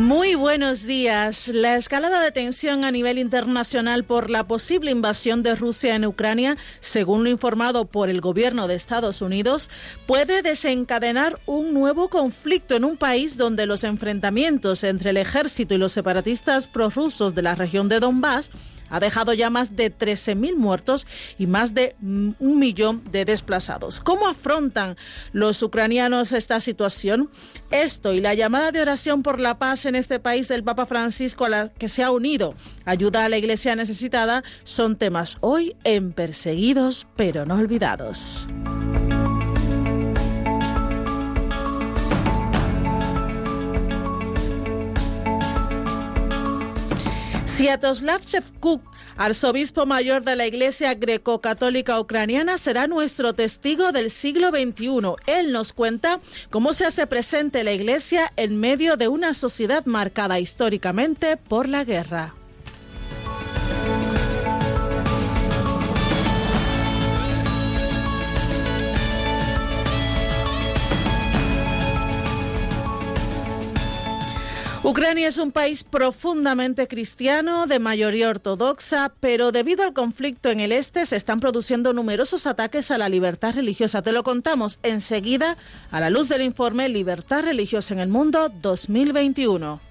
Muy buenos días. La escalada de tensión a nivel internacional por la posible invasión de Rusia en Ucrania, según lo informado por el gobierno de Estados Unidos, puede desencadenar un nuevo conflicto en un país donde los enfrentamientos entre el ejército y los separatistas prorrusos de la región de Donbass ha dejado ya más de 13.000 muertos y más de mm, un millón de desplazados. ¿Cómo afrontan los ucranianos esta situación? Esto y la llamada de oración por la paz en este país del Papa Francisco a la que se ha unido, ayuda a la iglesia necesitada, son temas hoy en Perseguidos pero no olvidados. Sviatoslav Shevkuk, arzobispo mayor de la Iglesia Greco-Católica Ucraniana, será nuestro testigo del siglo XXI. Él nos cuenta cómo se hace presente la Iglesia en medio de una sociedad marcada históricamente por la guerra. Ucrania es un país profundamente cristiano, de mayoría ortodoxa, pero debido al conflicto en el este se están produciendo numerosos ataques a la libertad religiosa. Te lo contamos enseguida a la luz del informe Libertad Religiosa en el Mundo 2021.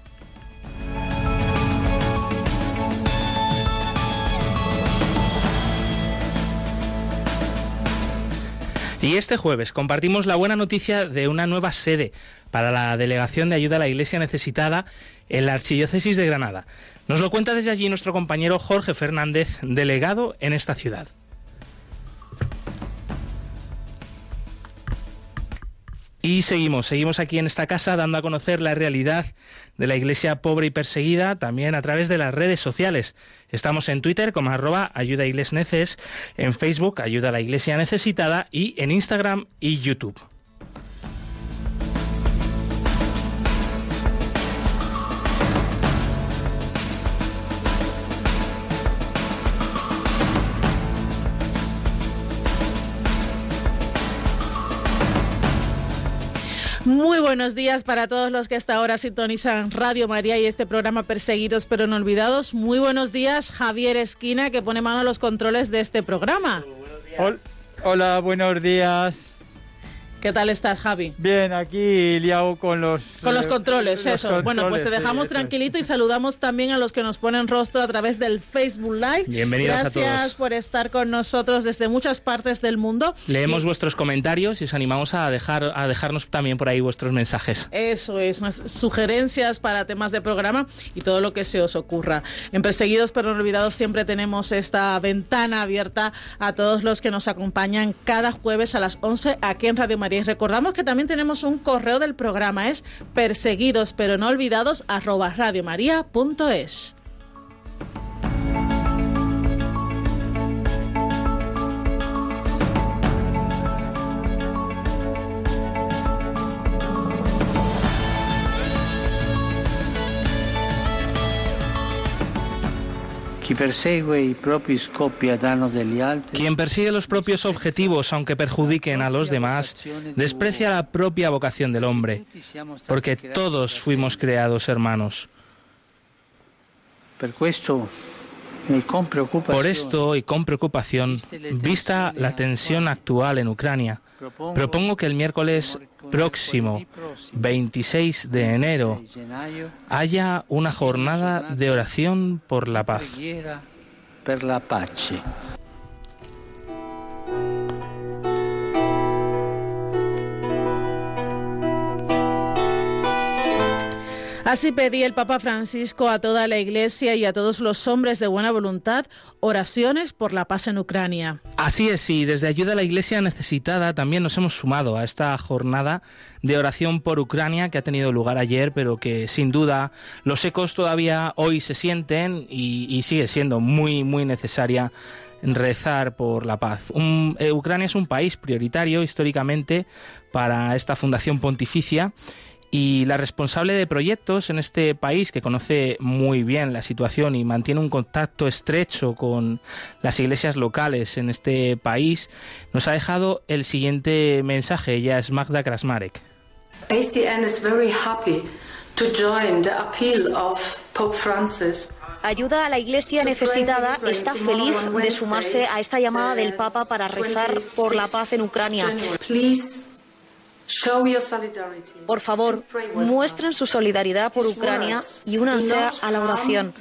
Y este jueves compartimos la buena noticia de una nueva sede para la Delegación de Ayuda a la Iglesia Necesitada en la Archidiócesis de Granada. Nos lo cuenta desde allí nuestro compañero Jorge Fernández, delegado en esta ciudad. Y seguimos, seguimos aquí en esta casa dando a conocer la realidad de la iglesia pobre y perseguida también a través de las redes sociales. Estamos en Twitter como arroba ayuda neces, en Facebook ayuda a la iglesia necesitada y en Instagram y YouTube. Muy buenos días para todos los que hasta ahora sintonizan Radio María y este programa Perseguidos pero no olvidados. Muy buenos días, Javier Esquina, que pone mano a los controles de este programa. Hola, buenos días. ¿Qué tal estás, Javi? Bien, aquí liado con los... Con los controles, eso. bueno, pues te dejamos tranquilito y saludamos también a los que nos ponen rostro a través del Facebook Live. Bienvenidos Gracias a todos. Gracias por estar con nosotros desde muchas partes del mundo. Leemos vuestros comentarios y os animamos a, dejar, a dejarnos también por ahí vuestros mensajes. Eso es, sugerencias para temas de programa y todo lo que se os ocurra. En Perseguidos pero no olvidados siempre tenemos esta ventana abierta a todos los que nos acompañan cada jueves a las 11 aquí en Radio María y recordamos que también tenemos un correo del programa, es perseguidos pero no olvidados arroba radiomaria.es. Quien persigue los propios objetivos, aunque perjudiquen a los demás, desprecia la propia vocación del hombre, porque todos fuimos creados hermanos. Por esto y con preocupación, vista la tensión actual en Ucrania, propongo que el miércoles próximo, 26 de enero, haya una jornada de oración por la paz. Así pedía el Papa Francisco a toda la Iglesia y a todos los hombres de buena voluntad oraciones por la paz en Ucrania. Así es, y desde Ayuda a la Iglesia Necesitada también nos hemos sumado a esta jornada de oración por Ucrania que ha tenido lugar ayer, pero que sin duda los ecos todavía hoy se sienten y, sigue siendo muy, muy necesaria rezar por la paz. Eh, Ucrania es un país prioritario históricamente para esta fundación pontificia y la responsable de proyectos en este país, que conoce muy bien la situación y mantiene un contacto estrecho con las iglesias locales en este país, nos ha dejado el siguiente mensaje. Ella es Magda Krasmarek. ACN is very happy to join the appeal of Pope Francis. Ayuda a la Iglesia necesitada está feliz de sumarse a esta llamada del Papa para rezar por la paz en Ucrania. Por favor, muestren su solidaridad por Ucrania y únanse a la oración.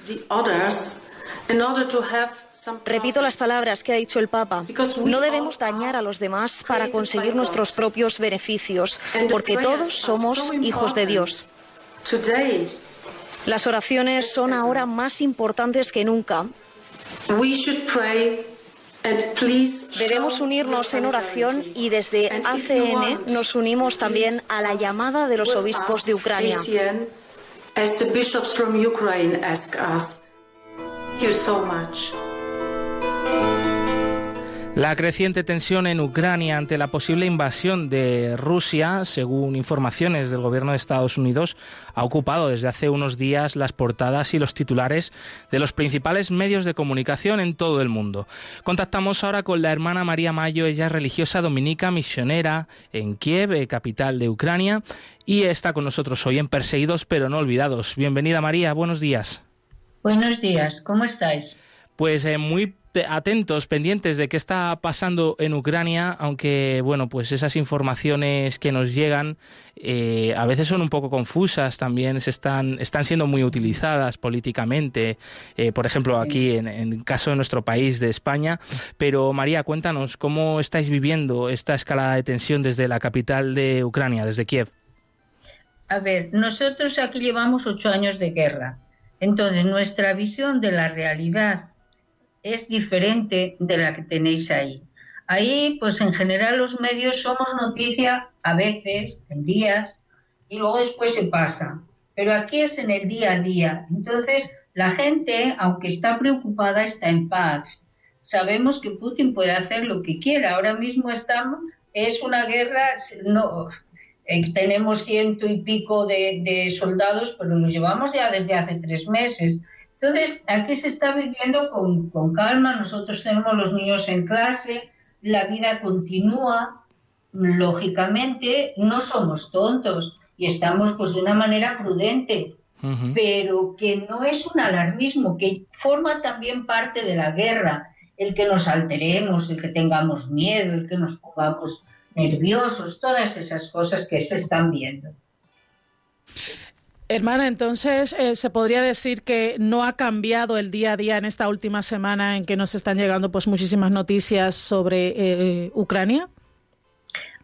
Repito las palabras que ha dicho el Papa. No debemos dañar a los demás para conseguir nuestros propios beneficios, porque todos somos hijos de Dios. Las oraciones son ahora más importantes que nunca. Debemos unirnos en oración y desde ACN nos unimos también a la llamada de los obispos de Ucrania. La creciente tensión en Ucrania ante la posible invasión de Rusia, según informaciones del gobierno de Estados Unidos, ha ocupado desde hace unos días las portadas y los titulares de los principales medios de comunicación en todo el mundo. Contactamos ahora con la hermana María Mayo, ella es religiosa dominica misionera en Kiev, eh, capital de Ucrania, y está con nosotros hoy en Perseguidos pero no olvidados. Bienvenida María, buenos días. Buenos días, ¿cómo estáis? Pues eh, muy atentos, pendientes de qué está pasando en Ucrania, aunque bueno, pues esas informaciones que nos llegan eh, a veces son un poco confusas, también se están, están siendo muy utilizadas políticamente, eh, por ejemplo aquí en, el caso de nuestro país, de España. Pero María, cuéntanos cómo estáis viviendo esta escalada de tensión desde la capital de Ucrania, desde Kiev. A ver, nosotros aquí llevamos ocho años de guerra. Entonces, nuestra visión de la realidad es diferente de la que tenéis ahí. Ahí, pues en general los medios somos noticia a veces, en días, y luego después se pasa. Pero aquí es en el día a día. Entonces, la gente, aunque está preocupada, está en paz. Sabemos que Putin puede hacer lo que quiera. Ahora mismo estamos, es una guerra, no, eh, tenemos ciento y pico de, de soldados, pero los llevamos ya desde hace tres meses. Entonces, aquí se está viviendo con, calma, nosotros tenemos los niños en clase, la vida continúa, lógicamente no somos tontos y estamos pues de una manera prudente, pero que no es un alarmismo, que forma también parte de la guerra, el que nos alteremos, el que tengamos miedo, el que nos pongamos nerviosos, todas esas cosas que se están viendo. Hermana, entonces eh, se podría decir que no ha cambiado el día a día en esta última semana en que nos están llegando pues muchísimas noticias sobre eh, Ucrania.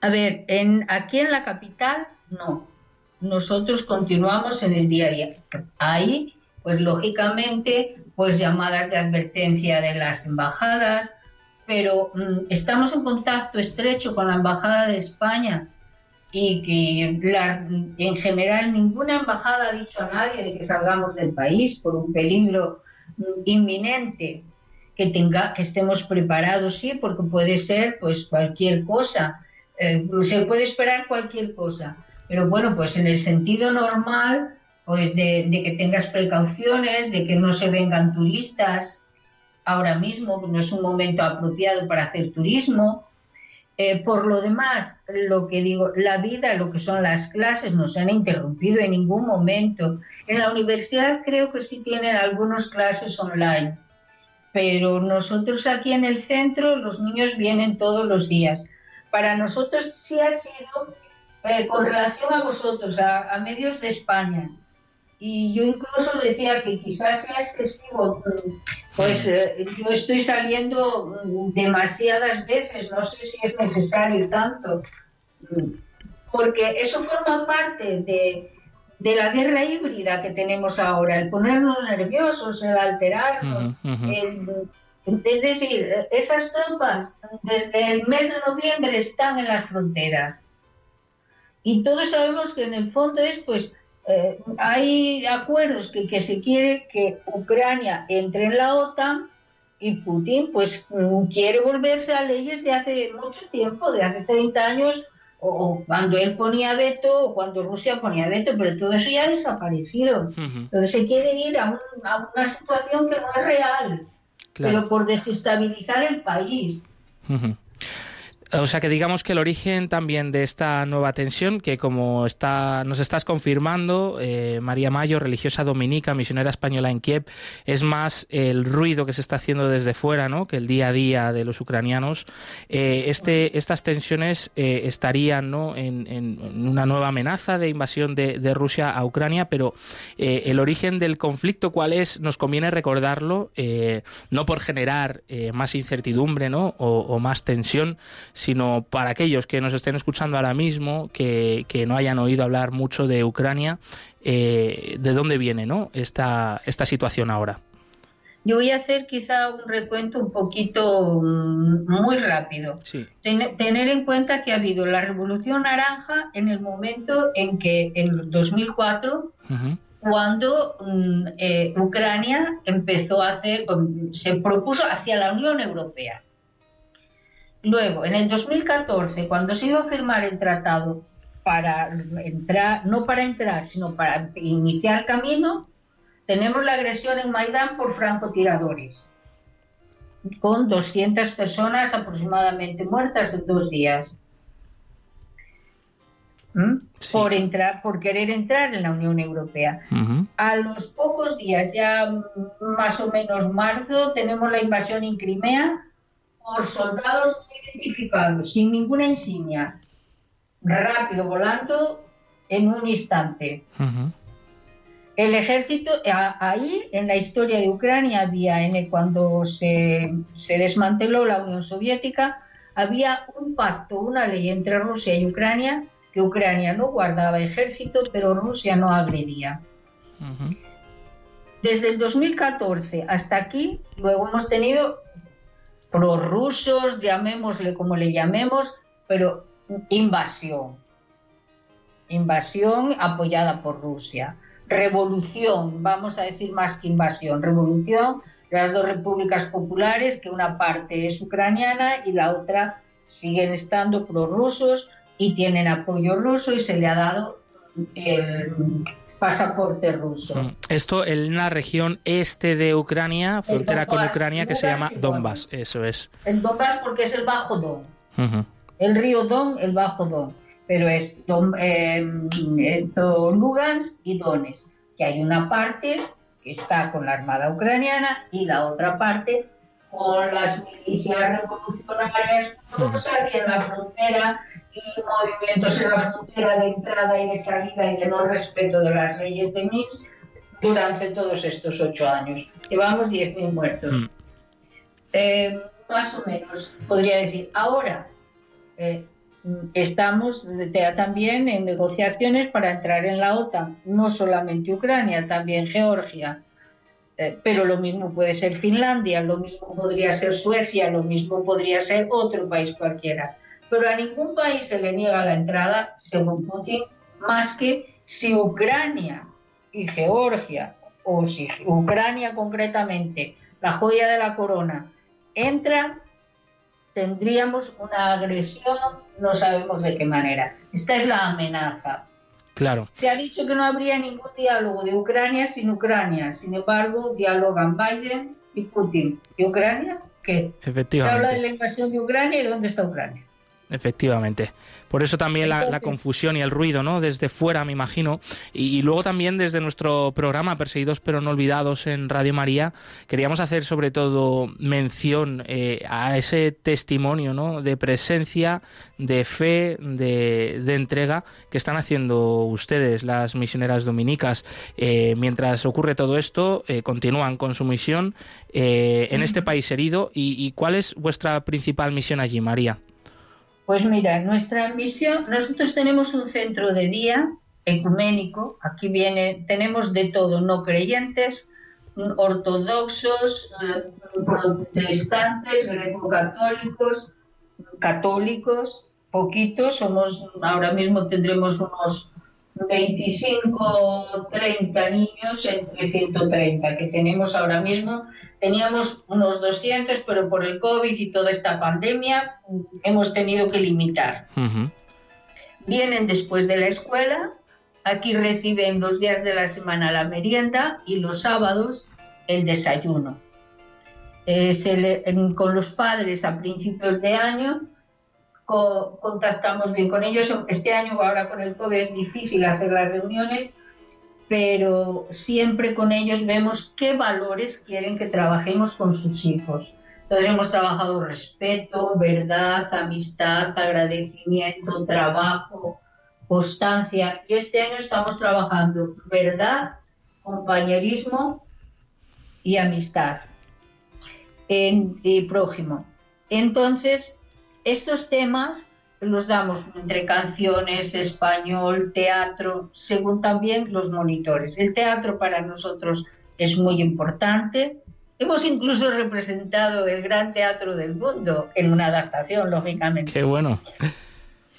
A ver, en, aquí en la capital no. Nosotros continuamos en el día a día. Ahí, pues lógicamente, pues llamadas de advertencia de las embajadas, pero mm, estamos en contacto estrecho con la embajada de España y que en general ninguna embajada ha dicho a nadie de que salgamos del país por un peligro inminente que tenga que estemos preparados sí porque puede ser pues cualquier cosa. Eh, se puede esperar cualquier cosa. Pero bueno pues en el sentido normal pues de, de, que tengas precauciones de que no se vengan turistas ahora mismo no es un momento apropiado para hacer turismo eh, por lo demás, lo que digo, la vida, lo que son las clases, no se han interrumpido en ningún momento. En la universidad creo que sí tienen algunas clases online, pero nosotros aquí en el centro los niños vienen todos los días. Para nosotros sí ha sido, eh, con relación a vosotros, a medios de España, y yo incluso decía que quizás sea excesivo, pues eh, yo estoy saliendo demasiadas veces, no sé si es necesario tanto, porque eso forma parte de, de la guerra híbrida que tenemos ahora, el ponernos nerviosos, el alterarnos, es decir, esas tropas desde el mes de noviembre están en las fronteras. Y todos sabemos que en el fondo es, pues, eh, hay acuerdos que, que se quiere que Ucrania entre en la OTAN y Putin, pues, quiere volverse a leyes de hace mucho tiempo, de hace 30 años, o cuando él ponía veto, o cuando Rusia ponía veto, pero todo eso ya ha desaparecido. Entonces se quiere ir a, una situación que no es real, pero por desestabilizar el país. O sea que digamos que el origen también de esta nueva tensión, que como está, nos estás confirmando, eh, María Mayo, religiosa dominica, misionera española en Kiev, es más el ruido que se está haciendo desde fuera, ¿no? que el día a día de los ucranianos. Eh, este, estas tensiones eh, estarían ¿no? en, una nueva amenaza de invasión de, Rusia a Ucrania, pero el origen del conflicto, ¿cuál es? Nos conviene recordarlo, no por generar más incertidumbre ¿no? o, o más tensión, sino para aquellos que nos estén escuchando ahora mismo, que, no hayan oído hablar mucho de Ucrania, eh, ¿de dónde viene ¿no? esta, esta situación ahora? Yo voy a hacer quizá un recuento un poquito mm, muy rápido. tener en cuenta que ha habido la Revolución Naranja en el momento en que, en 2004, cuando mm, eh, Ucrania empezó a hacer, se propuso hacia la Unión Europea. Luego, en el 2014, cuando se iba a firmar el tratado para entrar, no para entrar, sino para iniciar camino, tenemos la agresión en Maidán por francotiradores, con 200 personas aproximadamente muertas en dos días. ¿Mm? Por entrar, por querer entrar en la Unión Europea. A los pocos días, ya más o menos marzo, tenemos la invasión en Crimea, por soldados identificados, sin ninguna insignia, rápido, volando en un instante. El ejército, ahí en la historia de Ucrania había, en cuando se, se, desmanteló la Unión Soviética, había un pacto, una ley entre Rusia y Ucrania, que Ucrania no guardaba ejército, pero Rusia no agredía. Desde el 2014 hasta aquí, luego hemos tenido prorrusos, llamémosle como le llamemos, pero invasión. Invasión apoyada por Rusia. Revolución, vamos a decir más que invasión, revolución de las dos repúblicas populares, que una parte es ucraniana y la otra siguen estando prorrusos y tienen apoyo ruso y se le ha dado el pasaporte ruso. Mm. Esto en una región este de Ucrania, frontera con Ucrania, que se llama Donbass, eso es. El Donbass porque es el Bajo Don. El río Don, el Bajo Don. Pero es Don, eh, esto, Lugansk y Donetsk, que hay una parte que está con la Armada ucraniana y la otra parte con las milicias revolucionarias rusas y en la frontera y movimientos en la frontera de entrada y de salida y de no respeto de las leyes de Minsk durante todos estos ocho años. Llevamos 10.000 muertos. Mm. Eh, más o menos, podría decir. Ahora, eh, estamos también en negociaciones para entrar en la OTAN, no solamente Ucrania, también Georgia. Eh, pero lo mismo puede ser Finlandia, lo mismo podría ser Suecia, lo mismo podría ser otro país cualquiera pero a ningún país se le niega la entrada, según Putin, más que si Ucrania y Georgia, o si Ucrania concretamente, la joya de la corona, entra, tendríamos una agresión, no sabemos de qué manera. Esta es la amenaza. Claro. Se ha dicho que no habría ningún diálogo de Ucrania sin Ucrania. Sin embargo, dialogan Biden y Putin. ¿Y Ucrania? ¿Qué? Efectivamente. Se habla de la invasión de Ucrania y ¿dónde está Ucrania? Efectivamente. Por eso también la, confusión y el ruido, ¿no? Desde fuera, me imagino. Y, luego también desde nuestro programa Perseguidos pero no olvidados en Radio María, queríamos hacer sobre todo mención eh, a ese testimonio, ¿no? De presencia, de fe, de, entrega que están haciendo ustedes, las misioneras dominicas. Eh, mientras ocurre todo esto, eh, continúan con su misión en este país herido. ¿Y cuál es vuestra principal misión allí, María? Pues mira, nuestra misión, nosotros tenemos un centro de día ecuménico. Aquí viene, tenemos de todo, no creyentes, ortodoxos, eh, protestantes, greco-católicos, católicos, poquitos, somos, ahora mismo tendremos unos 25 30 niños entre 130 que tenemos ahora mismo. Teníamos unos 200, pero por el COVID y toda esta pandemia hemos tenido que limitar. Vienen después de la escuela, aquí reciben dos días de la semana la merienda y los sábados el desayuno. Eh, con los padres a principios de año contactamos bien con ellos. Este año, ahora con el COVID, es difícil hacer las reuniones, pero siempre con ellos vemos qué valores quieren que trabajemos con sus hijos. Entonces hemos trabajado respeto, verdad, amistad, agradecimiento, trabajo, constancia. Y este año estamos trabajando verdad, compañerismo y amistad en, y prójimo. Entonces, estos temas los damos entre canciones, español, teatro, según también los monitores. El teatro para nosotros es muy importante. Hemos incluso representado el gran teatro del mundo en una adaptación, lógicamente. Qué bueno.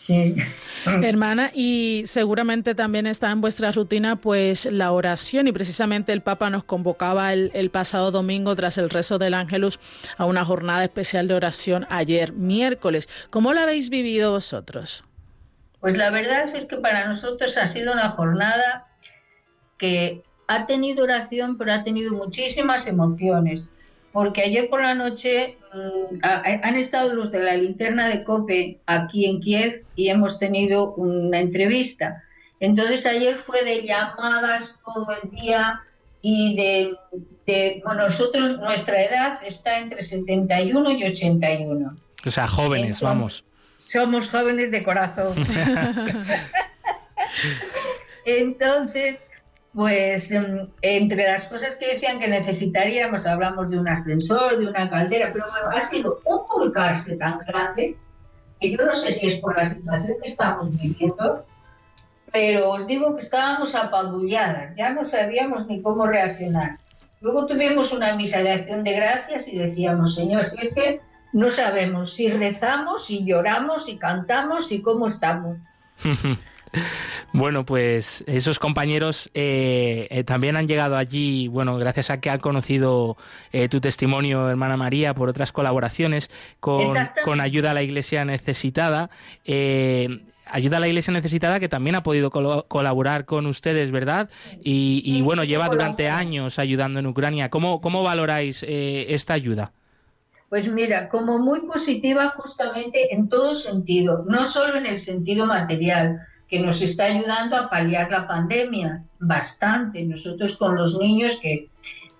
Sí. Hermana, y seguramente también está en vuestra rutina pues la oración y precisamente el Papa nos convocaba el, el, pasado domingo tras el rezo del Ángelus a una jornada especial de oración ayer miércoles. ¿Cómo la habéis vivido vosotros? Pues la verdad es que para nosotros ha sido una jornada que ha tenido oración, pero ha tenido muchísimas emociones porque ayer por la noche mm, han estado los de la linterna de COPE aquí en Kiev y hemos tenido una entrevista. Entonces ayer fue de llamadas todo el día y de, bueno, nosotros, nuestra edad está entre 71 y 81. O sea, jóvenes, vamos. Somos jóvenes de corazón. Entonces, pues em, entre las cosas que decían que necesitaríamos, hablamos de un ascensor, de una caldera, pero bueno, ha sido un volcarse tan grande que yo no sé si es por la situación que estamos viviendo, pero os digo que estábamos apabulladas, ya no sabíamos ni cómo reaccionar. Luego tuvimos una misa de acción de gracias y decíamos, Señor, si es que no sabemos si rezamos, si lloramos, si cantamos, y cómo estamos. Bueno, pues esos compañeros eh, eh, también han llegado allí, bueno, gracias a que han conocido eh, tu testimonio, hermana María, por otras colaboraciones con, Ayuda a la Iglesia Necesitada. Ayuda a la Iglesia Necesitada que también ha podido colaborar con ustedes, ¿verdad? Y, bueno, lleva durante años ayudando en Ucrania. ¿Cómo, cómo valoráis esta ayuda? Pues mira, como muy positiva justamente en todo sentido, no solo en el sentido material, que nos está ayudando a paliar la pandemia bastante. Nosotros con los niños que,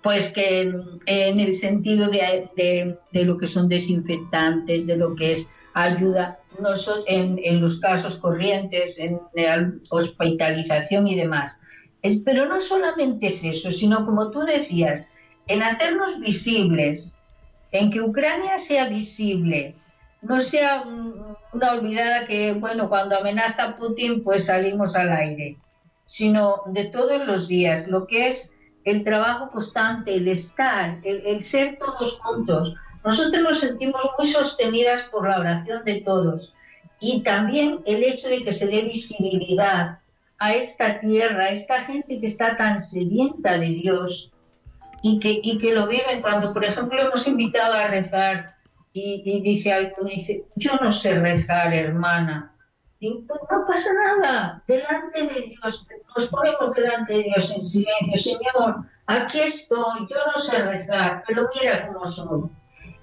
pues que en el sentido de, de, lo que son desinfectantes, de lo que es ayuda en, en los casos corrientes, en hospitalización y demás. Es, pero no solamente es eso, sino como tú decías, en hacernos visibles, en que Ucrania sea visible, no sea una olvidada que, bueno, cuando amenaza Putin, pues salimos al aire, sino de todos los días, lo que es el trabajo constante, el estar, el, ser todos juntos. Nosotros nos sentimos muy sostenidas por la oración de todos y también el hecho de que se dé visibilidad a esta tierra, a esta gente que está tan sedienta de Dios y que, y que lo viven cuando, por ejemplo, hemos invitado a rezar y, dice algo, dice, yo no sé rezar, hermana. Y pues no pasa nada, delante de Dios, nos ponemos delante de Dios en silencio, Señor, aquí estoy, yo no sé rezar, pero mira cómo soy.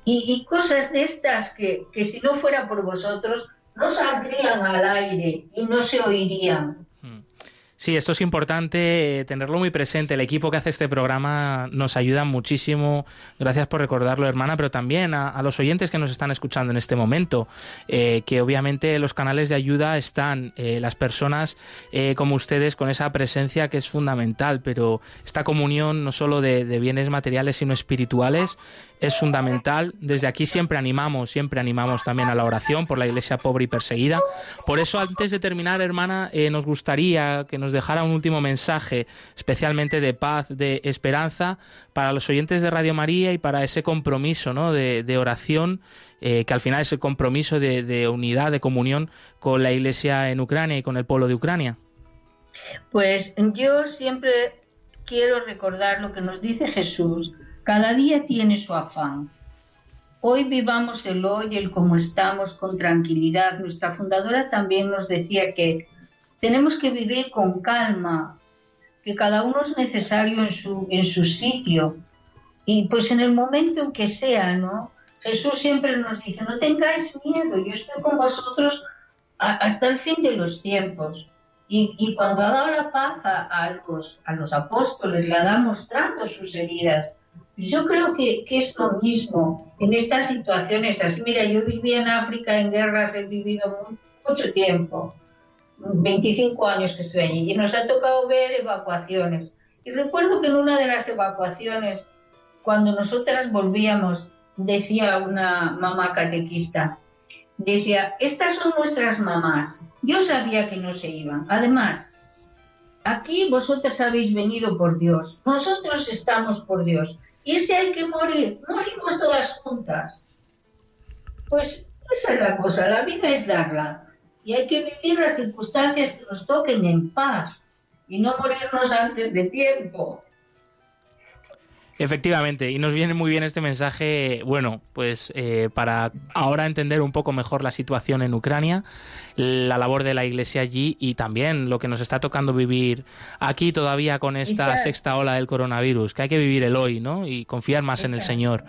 Y, y cosas de estas que, que si no fuera por vosotros, no saldrían al aire y no se oirían. Sí, esto es importante eh, tenerlo muy presente. El equipo que hace este programa nos ayuda muchísimo. Gracias por recordarlo, hermana, pero también a, los oyentes que nos están escuchando en este momento, eh, que obviamente los canales de ayuda están, eh, las personas como ustedes con esa presencia que es fundamental, pero esta comunión no solo de, bienes materiales, sino espirituales, es fundamental. Desde aquí siempre animamos, siempre animamos también a la oración por la iglesia pobre y perseguida. Por eso, antes de terminar, hermana, eh, nos gustaría que nos dejara un último mensaje, especialmente de paz, de esperanza, para los oyentes de Radio María y para ese compromiso ¿no? de, oración, eh, que al final es el compromiso de unidad, de comunión con la iglesia en Ucrania y con el pueblo de Ucrania. Pues yo siempre quiero recordar lo que nos dice Jesús. Cada día tiene su afán. Hoy vivamos el hoy, el cómo estamos, con tranquilidad. Nuestra fundadora también nos decía que tenemos que vivir con calma, que cada uno es necesario en su, en su sitio. Y pues en el momento en que sea, ¿no? Jesús siempre nos dice, no tengáis miedo, yo estoy con vosotros hasta el fin de los tiempos. Y, cuando ha dado la paz a, los, a los apóstoles, le ha mostrando sus heridas. Yo creo que, es lo mismo en estas situaciones. Así, mira, yo viví en África en guerras, he vivido mucho tiempo, 25 años que estoy allí, y nos ha tocado ver evacuaciones. Y recuerdo que en una de las evacuaciones, cuando nosotras volvíamos, decía una mamá catequista, decía, estas son nuestras mamás, yo sabía que no se iban. Además, aquí vosotras habéis venido por Dios, nosotros estamos por Dios. Y si hay que morir, morimos todas juntas. Pues esa es la cosa, la vida es darla. Y hay que vivir las circunstancias que nos toquen en paz y no morirnos antes de tiempo. Efectivamente, y nos viene muy bien este mensaje, bueno, pues eh, para ahora entender un poco mejor la situación en Ucrania, la labor de la Iglesia allí y también lo que nos está tocando vivir aquí todavía con esta sexta ola del coronavirus, que hay que vivir el hoy, ¿no? Y confiar más en el Señor.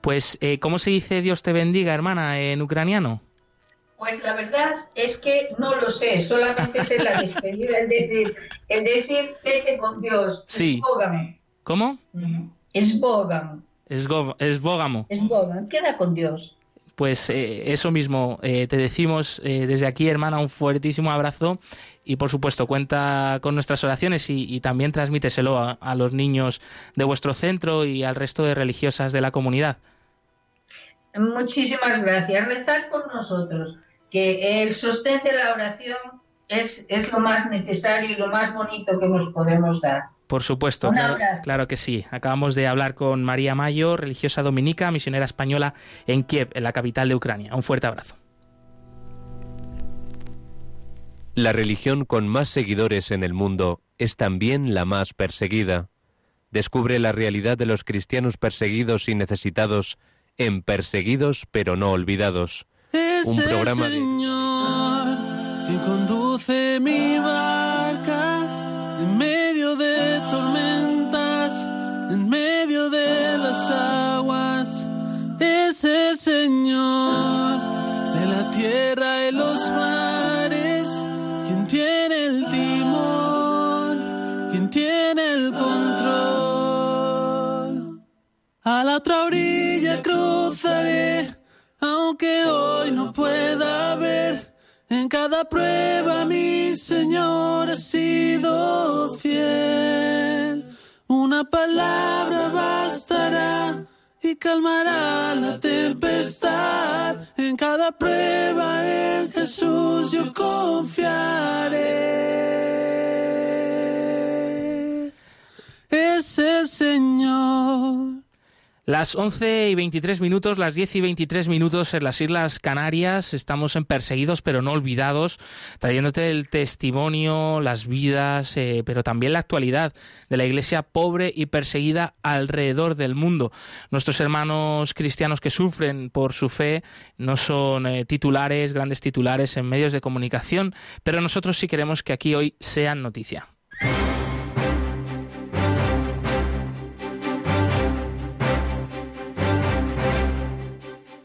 Pues, eh, ¿cómo se dice Dios te bendiga, hermana, en ucraniano? Pues la verdad es que no lo sé, solamente sé la despedida, es decir, el decir vete con Dios, sí. ¿Cómo? Es Bógamo. Es, es Bógamo. Es Bógamo. Queda con Dios. Pues eh, eso mismo, eh, te decimos eh, desde aquí, hermana, un fuertísimo abrazo y por supuesto cuenta con nuestras oraciones y, también transmíteselo a, los niños de vuestro centro y al resto de religiosas de la comunidad. Muchísimas gracias. Rezar por nosotros, que el sostén de la oración es, es lo más necesario y lo más bonito que nos podemos dar. Por supuesto, claro, que sí. Acabamos de hablar con María Mayo, religiosa dominica, misionera española en Kiev, en la capital de Ucrania. Un fuerte abrazo. La religión con más seguidores en el mundo es también la más perseguida. Descubre la realidad de los cristianos perseguidos y necesitados en Perseguidos pero no olvidados. un programa que conduce mi barca tiene el control. A la otra orilla cruzaré, aunque hoy no pueda ver en cada prueba mi Señor ha sido fiel. Una palabra bastará y calmará la tempestad. En cada prueba en Jesús yo confiaré. Ese Señor las 11 y 23 minutos, las 10 y 23 minutos en las Islas Canarias, estamos en Perseguidos pero no olvidados, trayéndote el testimonio, las vidas, eh, pero también la actualidad de la iglesia pobre y perseguida alrededor del mundo. Nuestros hermanos cristianos que sufren por su fe no son eh, titulares, grandes titulares en medios de comunicación, pero nosotros sí queremos que aquí hoy sean noticia.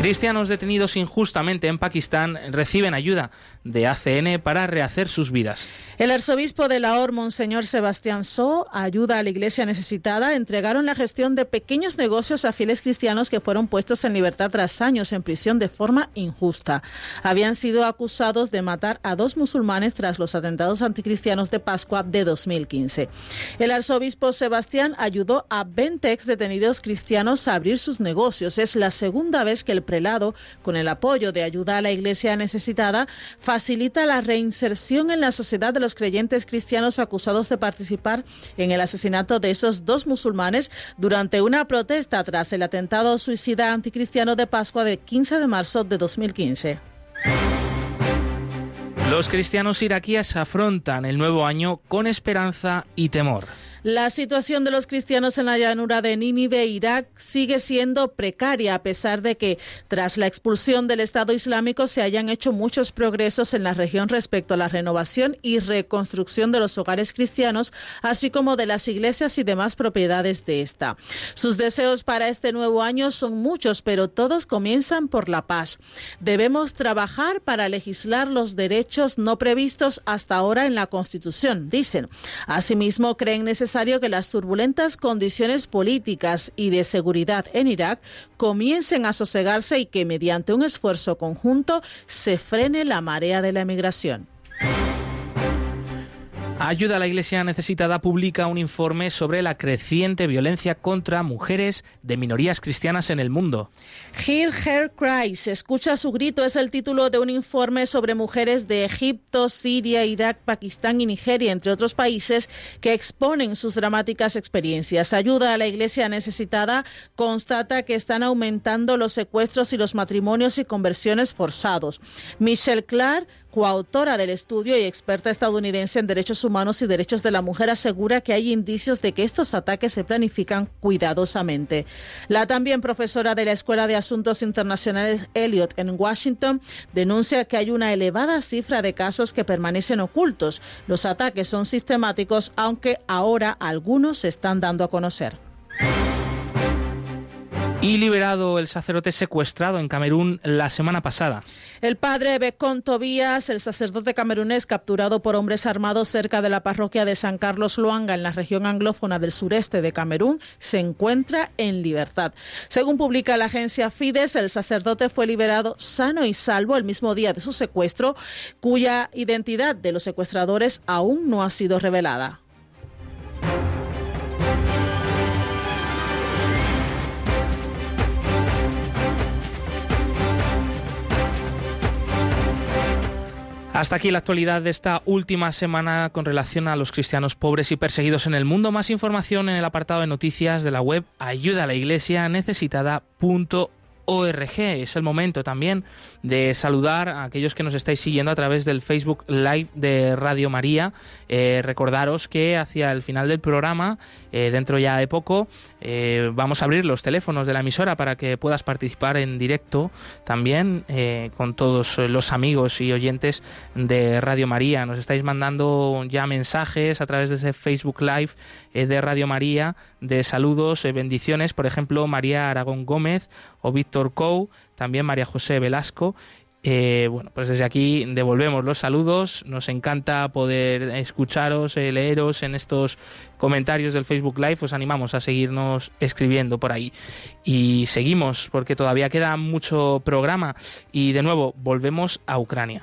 Cristianos detenidos injustamente en Pakistán reciben ayuda de ACN para rehacer sus vidas. El arzobispo de Lahore, Monseñor Sebastián So, ayuda a la iglesia necesitada, entregaron la gestión de pequeños negocios a fieles cristianos que fueron puestos en libertad tras años en prisión de forma injusta. Habían sido acusados de matar a dos musulmanes tras los atentados anticristianos de Pascua de 2015. El arzobispo Sebastián ayudó a 20 ex detenidos cristianos a abrir sus negocios. Es la segunda vez que el prelado, con el apoyo de ayuda a la iglesia necesitada, facilita la reinserción en la sociedad de los creyentes cristianos acusados de participar en el asesinato de esos dos musulmanes durante una protesta tras el atentado suicida anticristiano de Pascua de 15 de marzo de 2015. Los cristianos iraquíes afrontan el nuevo año con esperanza y temor. La situación de los cristianos en la llanura de Nínive, Irak, sigue siendo precaria a pesar de que tras la expulsión del Estado Islámico se hayan hecho muchos progresos en la región respecto a la renovación y reconstrucción de los hogares cristianos, así como de las iglesias y demás propiedades de esta. Sus deseos para este nuevo año son muchos, pero todos comienzan por la paz. Debemos trabajar para legislar los derechos no previstos hasta ahora en la Constitución, dicen. Asimismo, creen necesario que las turbulentas condiciones políticas y de seguridad en Irak comiencen a sosegarse y que mediante un esfuerzo conjunto se frene la marea de la emigración. Ayuda a la Iglesia Necesitada publica un informe sobre la creciente violencia contra mujeres de minorías cristianas en el mundo. Hear Her Cries, escucha su grito, es el título de un informe sobre mujeres de Egipto, Siria, Irak, Pakistán y Nigeria, entre otros países, que exponen sus dramáticas experiencias. Ayuda a la Iglesia Necesitada constata que están aumentando los secuestros y los matrimonios y conversiones forzados. Michelle Clark coautora del estudio y experta estadounidense en derechos humanos y derechos de la mujer, asegura que hay indicios de que estos ataques se planifican cuidadosamente. La también profesora de la Escuela de Asuntos Internacionales Elliot en Washington denuncia que hay una elevada cifra de casos que permanecen ocultos. Los ataques son sistemáticos, aunque ahora algunos se están dando a conocer. Y liberado el sacerdote secuestrado en Camerún la semana pasada. El padre Becón Tobías, el sacerdote camerunés capturado por hombres armados cerca de la parroquia de San Carlos Luanga en la región anglófona del sureste de Camerún, se encuentra en libertad. Según publica la agencia Fides, el sacerdote fue liberado sano y salvo el mismo día de su secuestro, cuya identidad de los secuestradores aún no ha sido revelada. Hasta aquí la actualidad de esta última semana con relación a los cristianos pobres y perseguidos en el mundo. Más información en el apartado de noticias de la web ayuda a la iglesia ORG. Es el momento también de saludar a aquellos que nos estáis siguiendo a través del Facebook Live de Radio María. Eh, recordaros que hacia el final del programa, eh, dentro ya de poco, eh, vamos a abrir los teléfonos de la emisora para que puedas participar en directo también con todos los amigos y oyentes de Radio María. Nos estáis mandando ya mensajes a través de ese Facebook Live de Radio María de saludos, bendiciones. Por ejemplo, María Aragón Gómez o Víctor Cou, también María José Velasco. Eh, bueno, pues desde aquí devolvemos los saludos. Nos encanta poder escucharos, eh, leeros en estos comentarios del Facebook Live. Os animamos a seguirnos escribiendo por ahí. Y seguimos, porque todavía queda mucho programa. Y de nuevo, volvemos a Ucrania.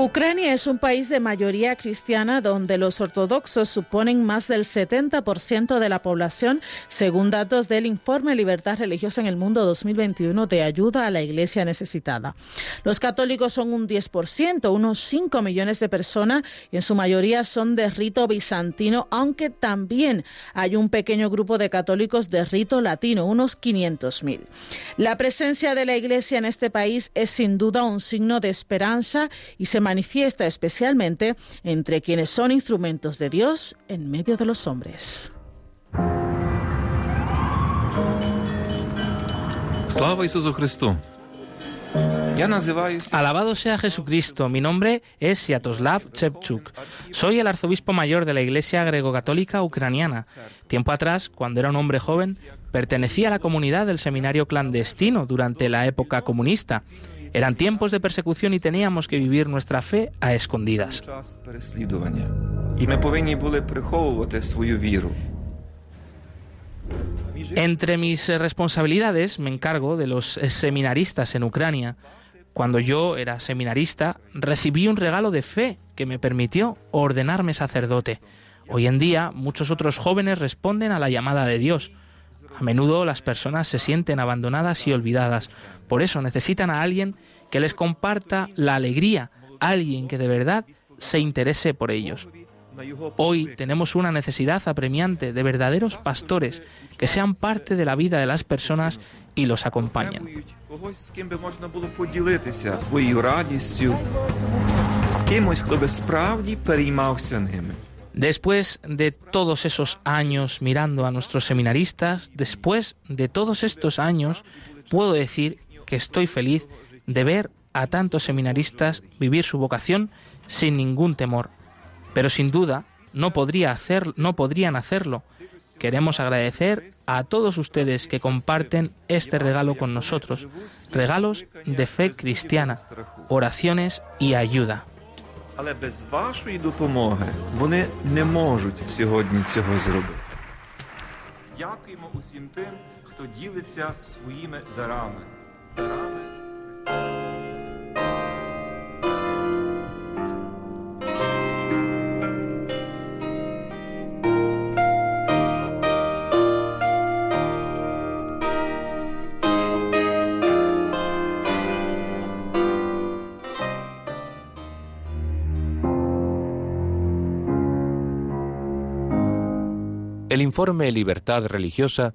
Ucrania es un país de mayoría cristiana donde los ortodoxos suponen más del 70% de la población, según datos del informe Libertad Religiosa en el Mundo 2021 de ayuda a la Iglesia necesitada. Los católicos son un 10%, unos 5 millones de personas, y en su mayoría son de rito bizantino, aunque también hay un pequeño grupo de católicos de rito latino, unos 500.000. La presencia de la Iglesia en este país es sin duda un signo de esperanza y se manifiesta especialmente entre quienes son instrumentos de Dios en medio de los hombres. Alabado sea Jesucristo. Mi nombre es Siatoslav Chepchuk. Soy el arzobispo mayor de la Iglesia Greco-Católica Ucraniana. Tiempo atrás, cuando era un hombre joven, pertenecía a la comunidad del seminario clandestino durante la época comunista. Eran tiempos de persecución y teníamos que vivir nuestra fe a escondidas. Entre mis responsabilidades me encargo de los seminaristas en Ucrania. Cuando yo era seminarista, recibí un regalo de fe que me permitió ordenarme sacerdote. Hoy en día, muchos otros jóvenes responden a la llamada de Dios. A menudo las personas se sienten abandonadas y olvidadas. Por eso necesitan a alguien que les comparta la alegría, alguien que de verdad se interese por ellos. Hoy tenemos una necesidad apremiante de verdaderos pastores que sean parte de la vida de las personas y los acompañen. Después de todos esos años mirando a nuestros seminaristas, después de todos estos años, puedo decir que estoy feliz de ver a tantos seminaristas vivir su vocación sin ningún temor. Pero sin duda no, podría hacer, no podrían hacerlo. Queremos agradecer a todos ustedes que comparten este regalo con nosotros, regalos de fe cristiana, oraciones y ayuda. Але без вашої допомоги вони не можуть сьогодні цього зробити. Дякуємо усім тим, хто ділиться своїми дарами. El informe Libertad Religiosa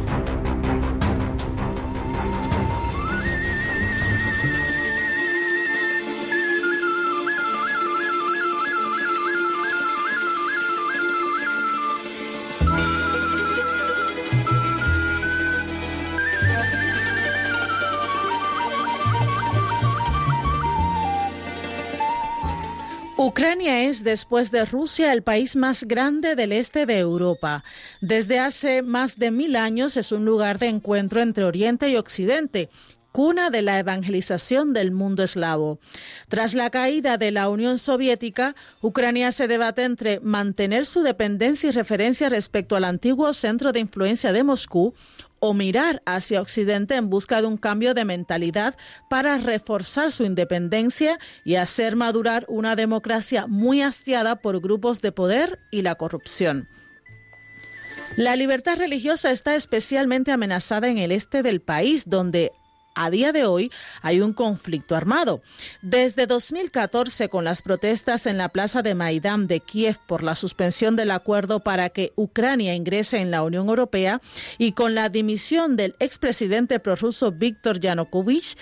Ucrania es, después de Rusia, el país más grande del este de Europa. Desde hace más de mil años es un lugar de encuentro entre Oriente y Occidente cuna de la evangelización del mundo eslavo. Tras la caída de la Unión Soviética, Ucrania se debate entre mantener su dependencia y referencia respecto al antiguo centro de influencia de Moscú o mirar hacia Occidente en busca de un cambio de mentalidad para reforzar su independencia y hacer madurar una democracia muy hastiada por grupos de poder y la corrupción. La libertad religiosa está especialmente amenazada en el este del país, donde a día de hoy hay un conflicto armado. Desde 2014, con las protestas en la plaza de Maidán de Kiev por la suspensión del acuerdo para que Ucrania ingrese en la Unión Europea y con la dimisión del expresidente prorruso Víctor Yanukovych,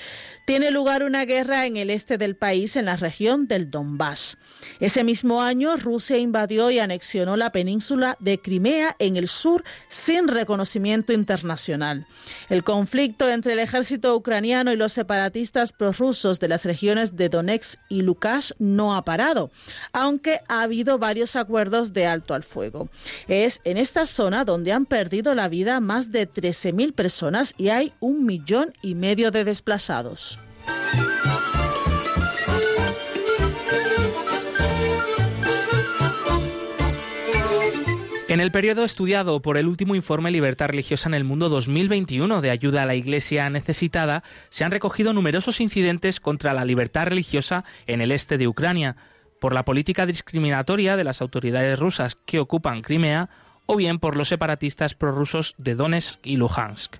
tiene lugar una guerra en el este del país, en la región del Donbass. Ese mismo año, Rusia invadió y anexionó la península de Crimea en el sur sin reconocimiento internacional. El conflicto entre el ejército ucraniano y los separatistas prorrusos de las regiones de Donetsk y Lukansk no ha parado, aunque ha habido varios acuerdos de alto al fuego. Es en esta zona donde han perdido la vida más de 13.000 personas y hay un millón y medio de desplazados. En el periodo estudiado por el último informe Libertad Religiosa en el Mundo 2021 de ayuda a la Iglesia necesitada, se han recogido numerosos incidentes contra la libertad religiosa en el este de Ucrania, por la política discriminatoria de las autoridades rusas que ocupan Crimea o bien por los separatistas prorrusos de Donetsk y Luhansk.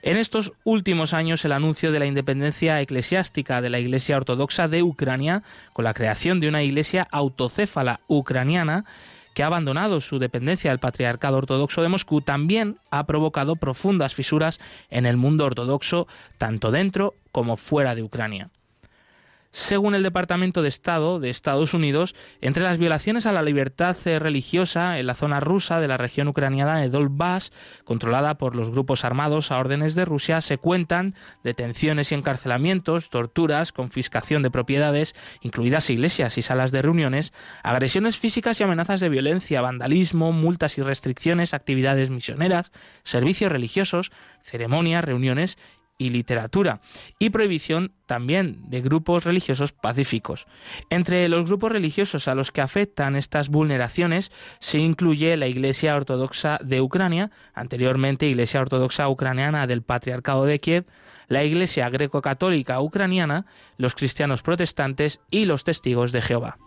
En estos últimos años, el anuncio de la independencia eclesiástica de la Iglesia Ortodoxa de Ucrania, con la creación de una iglesia autocéfala ucraniana, que ha abandonado su dependencia del Patriarcado Ortodoxo de Moscú, también ha provocado profundas fisuras en el mundo ortodoxo, tanto dentro como fuera de Ucrania. Según el Departamento de Estado de Estados Unidos, entre las violaciones a la libertad religiosa en la zona rusa de la región ucraniana de Donbass, controlada por los grupos armados a órdenes de Rusia, se cuentan detenciones y encarcelamientos, torturas, confiscación de propiedades, incluidas iglesias y salas de reuniones, agresiones físicas y amenazas de violencia, vandalismo, multas y restricciones, actividades misioneras, servicios religiosos, ceremonias, reuniones y literatura, y prohibición también de grupos religiosos pacíficos. Entre los grupos religiosos a los que afectan estas vulneraciones se incluye la Iglesia Ortodoxa de Ucrania, anteriormente Iglesia Ortodoxa Ucraniana del Patriarcado de Kiev, la Iglesia Greco-Católica Ucraniana, los cristianos protestantes y los testigos de Jehová.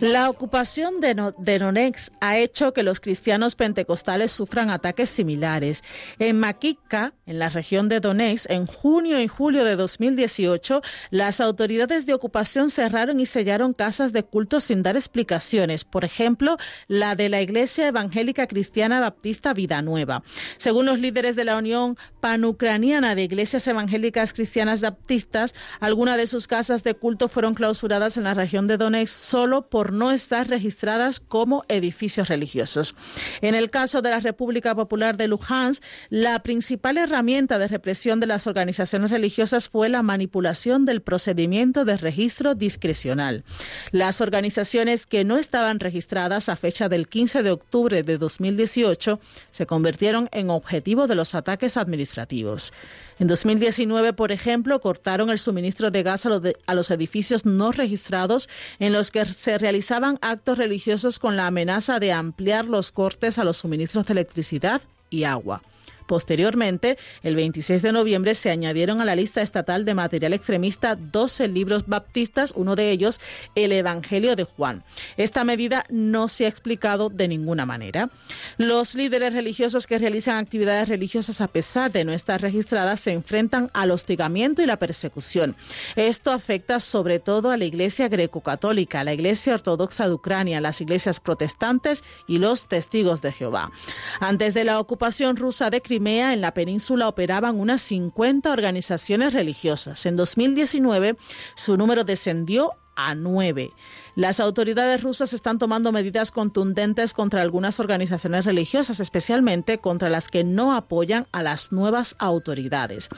La ocupación de, Donetsk ha hecho que los cristianos pentecostales sufran ataques similares. En Makivka, en la región de Donetsk, en junio y julio de 2018, las autoridades de ocupación cerraron y sellaron casas de culto sin dar explicaciones. Por ejemplo, la de la Iglesia Evangélica Cristiana Baptista Vida Nueva. Según los líderes de la Unión Panucraniana de Iglesias Evangélicas Cristianas Baptistas, algunas de sus casas de culto fueron clausuradas en la región de Donetsk solo por no estar registradas como edificios religiosos. En el caso de la República Popular de Luhansk, la principal herramienta de represión de las organizaciones religiosas fue la manipulación del procedimiento de registro discrecional. Las organizaciones que no estaban registradas a fecha del 15 de octubre de 2018 se convirtieron en objetivo de los ataques administrativos. En 2019, por ejemplo, cortaron el suministro de gas a los edificios no registrados en los que se realizaban actos religiosos con la amenaza de ampliar los cortes a los suministros de electricidad y agua. Posteriormente, el 26 de noviembre se añadieron a la lista estatal de material extremista 12 libros baptistas, uno de ellos el Evangelio de Juan. Esta medida no se ha explicado de ninguna manera. Los líderes religiosos que realizan actividades religiosas a pesar de no estar registradas se enfrentan al hostigamiento y la persecución. Esto afecta sobre todo a la Iglesia greco-católica, la Iglesia ortodoxa de Ucrania, las iglesias protestantes y los testigos de Jehová. Antes de la ocupación rusa de Crimea, en la península operaban unas 50 organizaciones religiosas. En 2019 su número descendió a nueve. Las autoridades rusas están tomando medidas contundentes contra algunas organizaciones religiosas, especialmente contra las que no apoyan a las nuevas autoridades.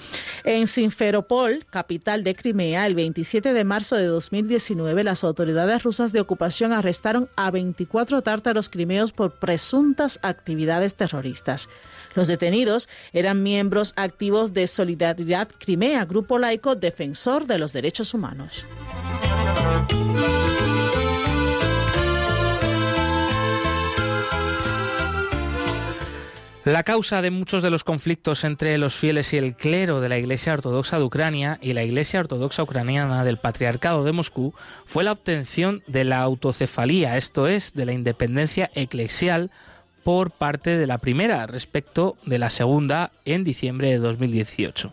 En Sinferopol, capital de Crimea, el 27 de marzo de 2019, las autoridades rusas de ocupación arrestaron a 24 tártaros crimeos por presuntas actividades terroristas. Los detenidos eran miembros activos de Solidaridad Crimea, grupo laico defensor de los derechos humanos. La causa de muchos de los conflictos entre los fieles y el clero de la Iglesia Ortodoxa de Ucrania y la Iglesia Ortodoxa Ucraniana del Patriarcado de Moscú fue la obtención de la autocefalía, esto es, de la independencia eclesial por parte de la primera respecto de la segunda en diciembre de 2018.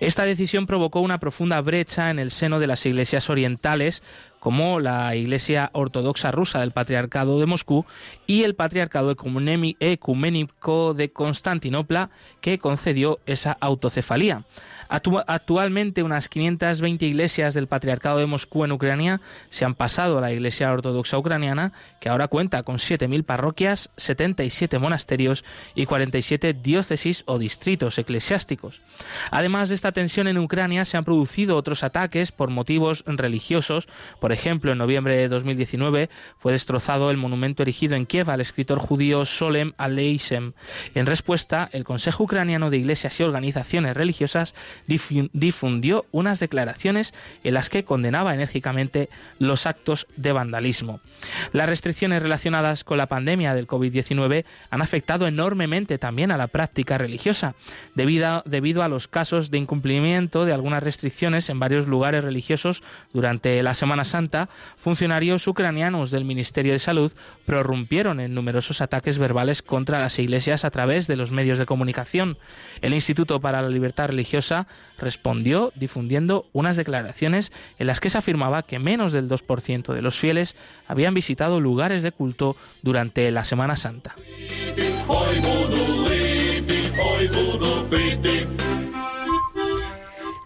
Esta decisión provocó una profunda brecha en el seno de las iglesias orientales como la Iglesia Ortodoxa Rusa del Patriarcado de Moscú y el Patriarcado Ecuménico de Constantinopla, que concedió esa autocefalía. Actualmente unas 520 iglesias del Patriarcado de Moscú en Ucrania se han pasado a la Iglesia Ortodoxa Ucraniana, que ahora cuenta con 7.000 parroquias, 77 monasterios y 47 diócesis o distritos eclesiásticos. Además de esta tensión en Ucrania, se han producido otros ataques por motivos religiosos. Por ejemplo, en noviembre de 2019 fue destrozado el monumento erigido en Kiev al escritor judío Solem Aleisem. En respuesta, el Consejo Ucraniano de Iglesias y Organizaciones Religiosas difundió unas declaraciones en las que condenaba enérgicamente los actos de vandalismo. Las restricciones relacionadas con la pandemia del COVID-19 han afectado enormemente también a la práctica religiosa, debido, debido a los casos de incumplimiento de algunas restricciones en varios lugares religiosos durante la Semana Santa. Funcionarios ucranianos del Ministerio de Salud prorrumpieron en numerosos ataques verbales contra las iglesias a través de los medios de comunicación. El Instituto para la Libertad Religiosa respondió difundiendo unas declaraciones en las que se afirmaba que menos del 2% de los fieles habían visitado lugares de culto durante la Semana Santa.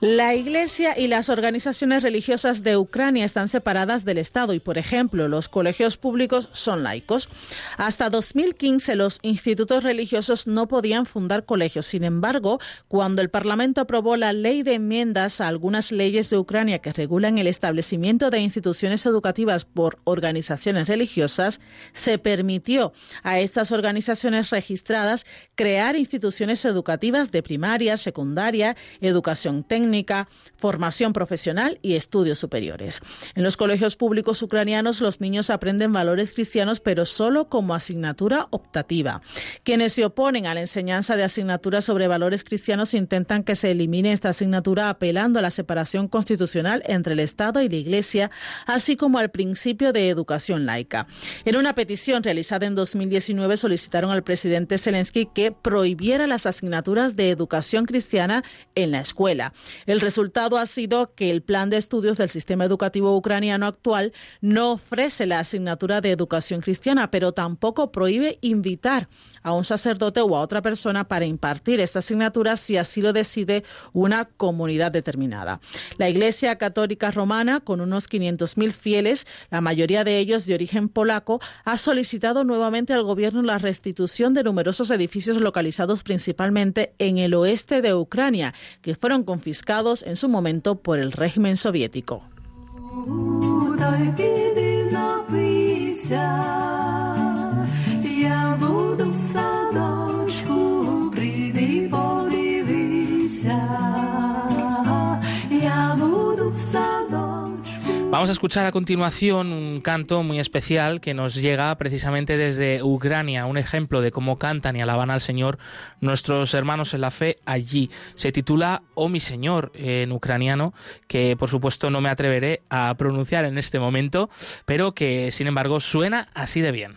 La Iglesia y las organizaciones religiosas de Ucrania están separadas del Estado y, por ejemplo, los colegios públicos son laicos. Hasta 2015 los institutos religiosos no podían fundar colegios. Sin embargo, cuando el Parlamento aprobó la ley de enmiendas a algunas leyes de Ucrania que regulan el establecimiento de instituciones educativas por organizaciones religiosas, se permitió a estas organizaciones registradas crear instituciones educativas de primaria, secundaria, educación técnica, formación profesional y estudios superiores. En los colegios públicos ucranianos los niños aprenden valores cristianos, pero solo como asignatura optativa. Quienes se oponen a la enseñanza de asignaturas sobre valores cristianos intentan que se elimine esta asignatura apelando a la separación constitucional entre el Estado y la Iglesia, así como al principio de educación laica. En una petición realizada en 2019 solicitaron al presidente Zelensky que prohibiera las asignaturas de educación cristiana en la escuela. El resultado ha sido que el plan de estudios del sistema educativo ucraniano actual no ofrece la asignatura de educación cristiana, pero tampoco prohíbe invitar a un sacerdote o a otra persona para impartir esta asignatura si así lo decide una comunidad determinada. La Iglesia Católica Romana, con unos 500.000 fieles, la mayoría de ellos de origen polaco, ha solicitado nuevamente al gobierno la restitución de numerosos edificios localizados principalmente en el oeste de Ucrania, que fueron confiscados en su momento por el régimen soviético. Vamos a escuchar a continuación un canto muy especial que nos llega precisamente desde Ucrania, un ejemplo de cómo cantan y alaban al Señor nuestros hermanos en la fe allí. Se titula Oh mi Señor en ucraniano, que por supuesto no me atreveré a pronunciar en este momento, pero que sin embargo suena así de bien.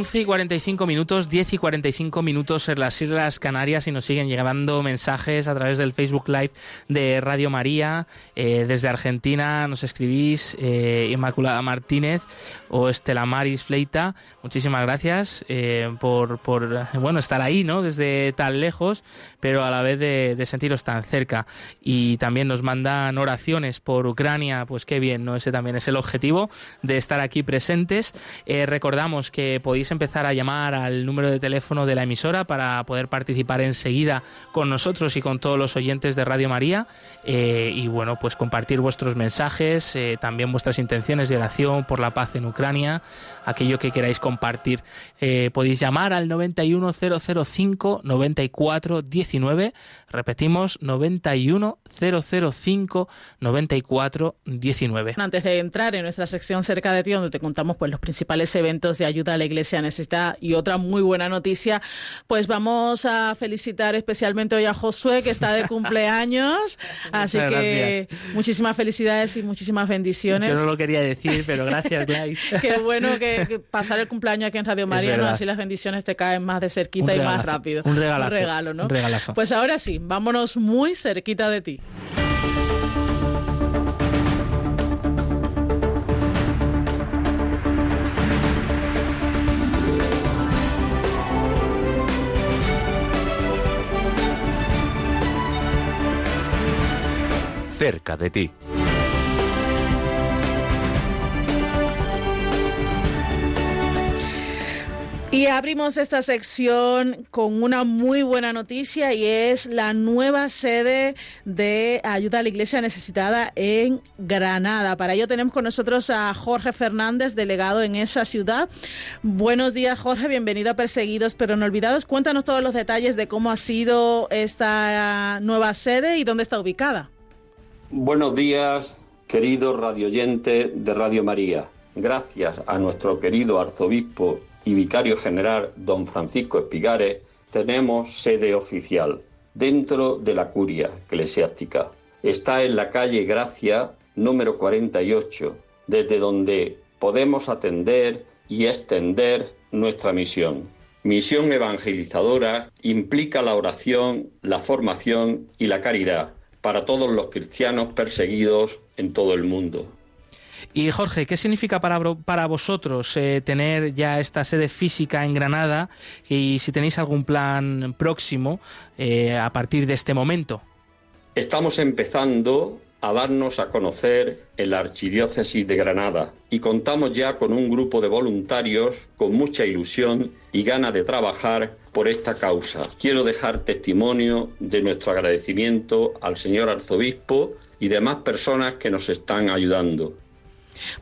11 y 45 minutos, 10 y 45 minutos en las Islas Canarias y nos siguen llegando mensajes a través del Facebook Live de Radio María. Eh, desde Argentina nos escribís eh, Inmaculada Martínez o Estela Maris Fleita. Muchísimas gracias eh, por, por, bueno, estar ahí, ¿no? Desde tan lejos, pero a la vez de, de, sentiros tan cerca. Y también nos mandan oraciones por Ucrania, pues qué bien, ¿no? Ese también es el objetivo de estar aquí presentes. recordamos que podéis empezar a llamar al número de teléfono de la emisora para poder participar enseguida con nosotros y con todos los oyentes de Radio María eh, y bueno, pues compartir vuestros mensajes, eh, también vuestras intenciones de oración por la paz en Ucrania, aquello que queráis compartir. Eh, podéis llamar al 91005 9419, repetimos 91005 9419. Antes de entrar en nuestra sección cerca de ti donde te contamos pues los principales eventos de ayuda a la iglesia necesita. Y otra muy buena noticia, pues vamos a felicitar especialmente hoy a Josué, que está de cumpleaños. Así que muchísimas felicidades y muchísimas bendiciones. Yo no lo quería decir, pero gracias, Gladys. Qué bueno que, pasar el cumpleaños aquí en Radio María, ¿no? así las bendiciones te caen más de cerquita y más rápido. Un regalazo. Un regalo, ¿no? Un regalazo. Pues ahora sí, vámonos muy cerquita de ti. cerca de ti. Y abrimos esta sección con una muy buena noticia y es la nueva sede de ayuda a la iglesia necesitada en Granada. Para ello tenemos con nosotros a Jorge Fernández, delegado en esa ciudad. Buenos días Jorge, bienvenido a Perseguidos pero no olvidados. Cuéntanos todos los detalles de cómo ha sido esta nueva sede y dónde está ubicada. Buenos días, querido radioyente de Radio María. Gracias a nuestro querido arzobispo y vicario general, don Francisco Espigares, tenemos sede oficial dentro de la curia eclesiástica. Está en la calle Gracia, número 48, desde donde podemos atender y extender nuestra misión. Misión evangelizadora implica la oración, la formación y la caridad para todos los cristianos perseguidos en todo el mundo. Y Jorge, ¿qué significa para, para vosotros eh, tener ya esta sede física en Granada y si tenéis algún plan próximo eh, a partir de este momento? Estamos empezando a darnos a conocer en la Archidiócesis de Granada y contamos ya con un grupo de voluntarios con mucha ilusión y ganas de trabajar por esta causa. Quiero dejar testimonio de nuestro agradecimiento al señor arzobispo y demás personas que nos están ayudando.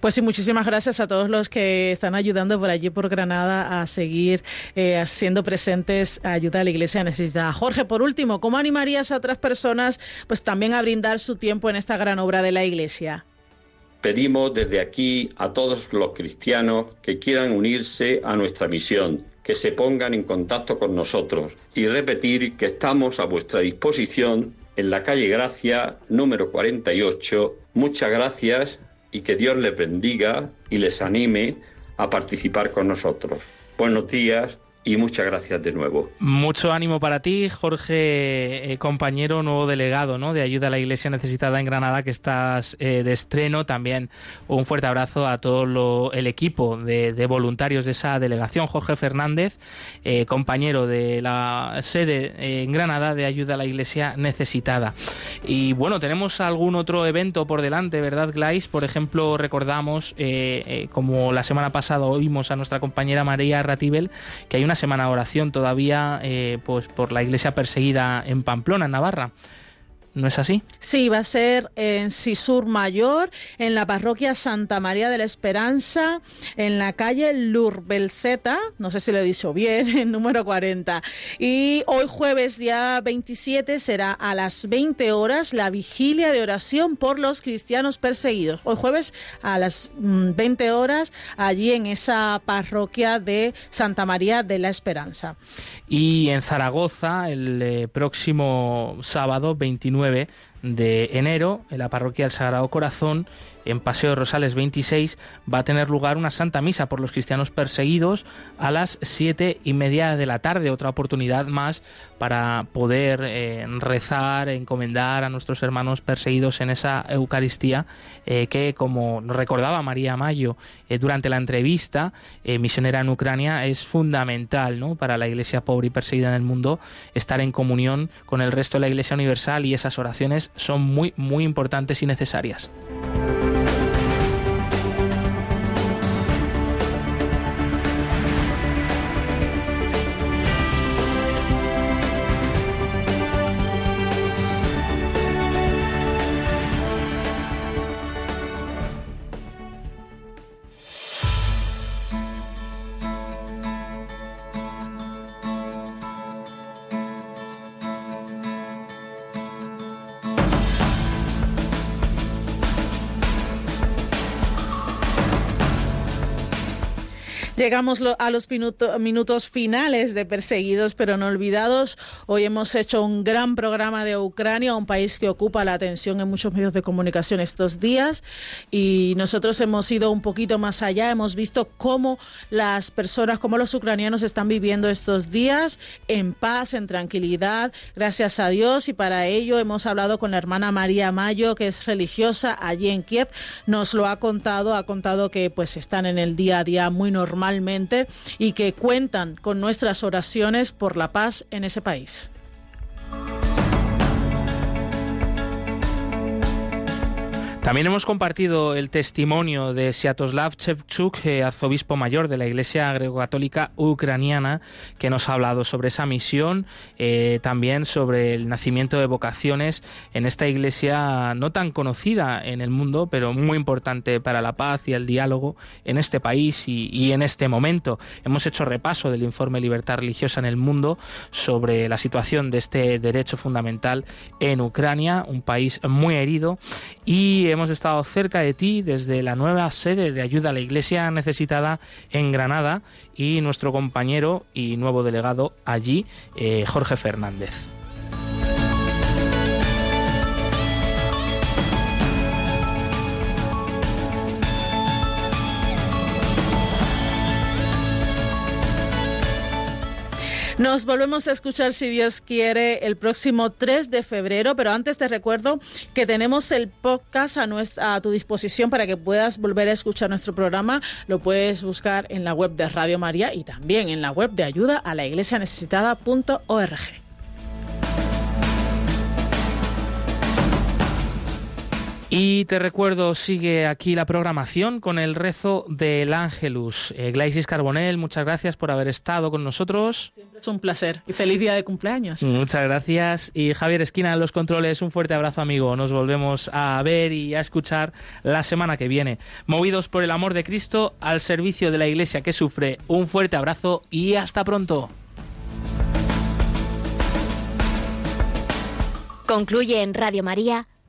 Pues sí, muchísimas gracias a todos los que están ayudando por allí, por Granada, a seguir eh, siendo presentes a ayuda a la Iglesia necesitada. Jorge, por último, ¿cómo animarías a otras personas pues también a brindar su tiempo en esta gran obra de la Iglesia? Pedimos desde aquí a todos los cristianos que quieran unirse a nuestra misión, que se pongan en contacto con nosotros y repetir que estamos a vuestra disposición en la calle Gracia número 48. Muchas gracias y que Dios les bendiga y les anime a participar con nosotros. Buenos días y muchas gracias de nuevo. Mucho ánimo para ti, Jorge, eh, compañero nuevo delegado ¿no? de ayuda a la Iglesia necesitada en Granada, que estás eh, de estreno. También un fuerte abrazo a todo el equipo de, voluntarios de esa delegación. Jorge Fernández, eh, compañero de la sede en Granada de ayuda a la Iglesia necesitada. Y bueno, tenemos algún otro evento por delante, ¿verdad, Glais? Por ejemplo, recordamos, como la semana pasada oímos a nuestra compañera María Ratibel, que hay una semana de oración todavía eh, pues por la iglesia perseguida en Pamplona, en Navarra. ¿No es así? Sí, va a ser en Sisur Mayor, en la parroquia Santa María de la Esperanza, en la calle Lurbelzeta, no sé si lo he dicho bien, en número 40. Y hoy jueves, día 27, será a las 20 horas la vigilia de oración por los cristianos perseguidos. Hoy jueves a las 20 mm, horas, allí en esa parroquia de Santa María de la Esperanza. Y en Zaragoza, el eh, próximo sábado 29 de enero, en la parroquia del Sagrado Corazón, en Paseo Rosales 26 va a tener lugar una santa misa por los cristianos perseguidos a las siete y media de la tarde. Otra oportunidad más para poder eh, rezar, encomendar a nuestros hermanos perseguidos en esa Eucaristía eh, que, como recordaba María Mayo eh, durante la entrevista, misionera en Ucrania, es fundamental ¿no? para la iglesia pobre y perseguida en el mundo estar en comunión con el resto de la iglesia universal y esas oraciones son muy, muy importantes y necesarias. Llegamos a los minutos finales de Perseguidos pero no olvidados. Hoy hemos hecho un gran programa de Ucrania, un país que ocupa la atención en muchos medios de comunicación estos días. Y nosotros hemos ido un poquito más allá. Hemos visto cómo las personas, cómo los ucranianos están viviendo estos días en paz, en tranquilidad, gracias a Dios. Y para ello hemos hablado con la hermana María Mayo, que es religiosa allí en Kiev. Nos lo ha contado, ha contado que pues están en el día a día muy normal y que cuentan con nuestras oraciones por la paz en ese país. También hemos compartido el testimonio de Siatoslav Chevchuk, eh, arzobispo mayor de la Iglesia Greco-Católica Ucraniana, que nos ha hablado sobre esa misión, eh, también sobre el nacimiento de vocaciones en esta iglesia no tan conocida en el mundo, pero muy importante para la paz y el diálogo en este país y, y en este momento. Hemos hecho repaso del informe Libertad Religiosa en el Mundo sobre la situación de este derecho fundamental en Ucrania, un país muy herido, y hemos estado cerca de ti desde la nueva sede de ayuda a la Iglesia necesitada en Granada y nuestro compañero y nuevo delegado allí, eh, Jorge Fernández. Nos volvemos a escuchar, si Dios quiere, el próximo 3 de febrero, pero antes te recuerdo que tenemos el podcast a, a tu disposición para que puedas volver a escuchar nuestro programa. Lo puedes buscar en la web de Radio María y también en la web de ayuda a la iglesia necesitada.org. Y te recuerdo, sigue aquí la programación con el rezo del Ángelus. Eh, Glaisis Carbonel, muchas gracias por haber estado con nosotros. Siempre es un placer y feliz día de cumpleaños. Muchas gracias. Y Javier Esquina en los controles, un fuerte abrazo amigo. Nos volvemos a ver y a escuchar la semana que viene. Movidos por el amor de Cristo al servicio de la Iglesia que sufre, un fuerte abrazo y hasta pronto. Concluye en Radio María